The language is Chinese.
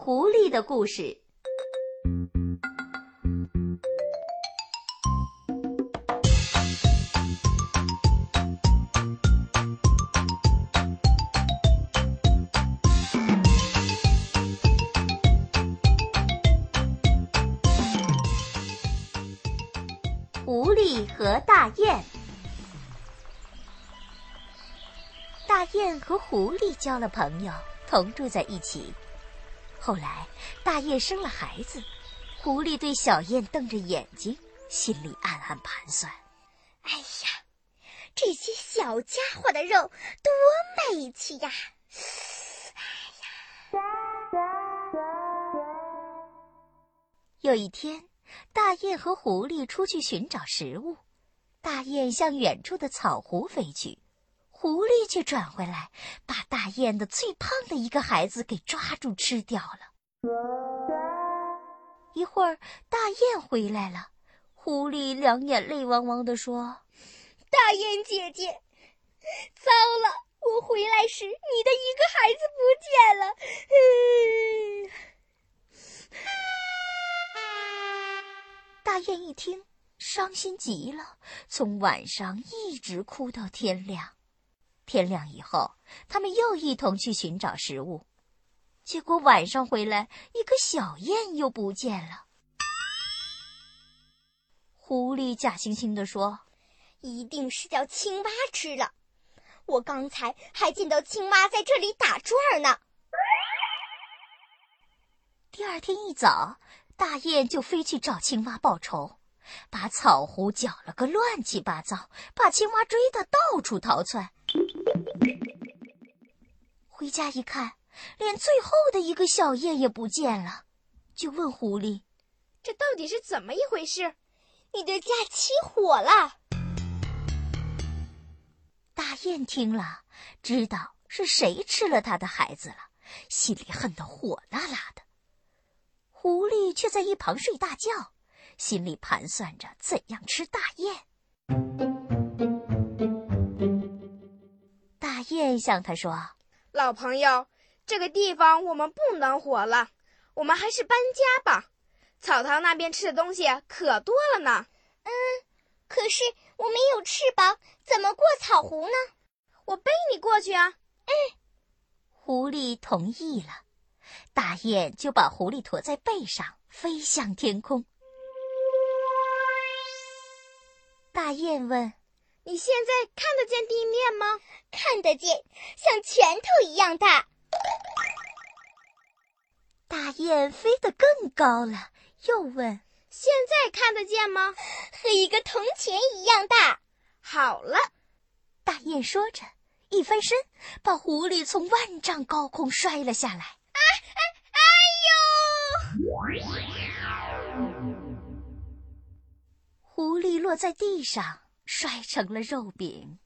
狐狸的故事。狐狸和大雁。大雁和狐狸交了朋友，同住在一起。后来，大雁生了孩子，狐狸对小雁瞪着眼睛，心里暗暗盘算：“哎呀，这些小家伙的肉多美气呀！”哎呀，有一天，大雁和狐狸出去寻找食物，大雁向远处的草湖飞去，狐狸却转回来，把大雁的最胖的一个孩子给抓住吃掉了。一会儿，大雁回来了，狐狸两眼泪汪汪地说：“大雁姐姐，糟了，我回来时你的一个孩子不见了。”大雁一听，伤心极了，从晚上一直哭到天亮。天亮以后，他们又一同去寻找食物。结果晚上回来，一个小雁又不见了。狐狸假惺惺地说：“一定是叫青蛙吃了。我刚才还见到青蛙在这里打转呢。”第二天一早，大雁就飞去找青蛙报仇，把草湖搅了个乱七八糟，把青蛙追得到处逃窜。回家一看。连最后的一个小雁也不见了，就问狐狸：“这到底是怎么一回事？你的家起火了？”大雁听了，知道是谁吃了他的孩子了，心里恨得火辣辣的。狐狸却在一旁睡大觉，心里盘算着怎样吃大雁。大雁向他说：“老朋友。”这个地方我们不能活了，我们还是搬家吧。草堂那边吃的东西可多了呢。嗯，可是我没有翅膀，怎么过草湖呢？我背你过去啊。嗯，狐狸同意了。大雁就把狐狸驮在背上，飞向天空。大雁问：“你现在看得见地面吗？”“看得见，像拳头一样大。”大雁飞得更高了，又问：“现在看得见吗？”“和一个铜钱一样大。”“好了。”大雁说着，一翻身，把狐狸从万丈高空摔了下来。“啊啊哎呦！”狐狸落在地上，摔成了肉饼。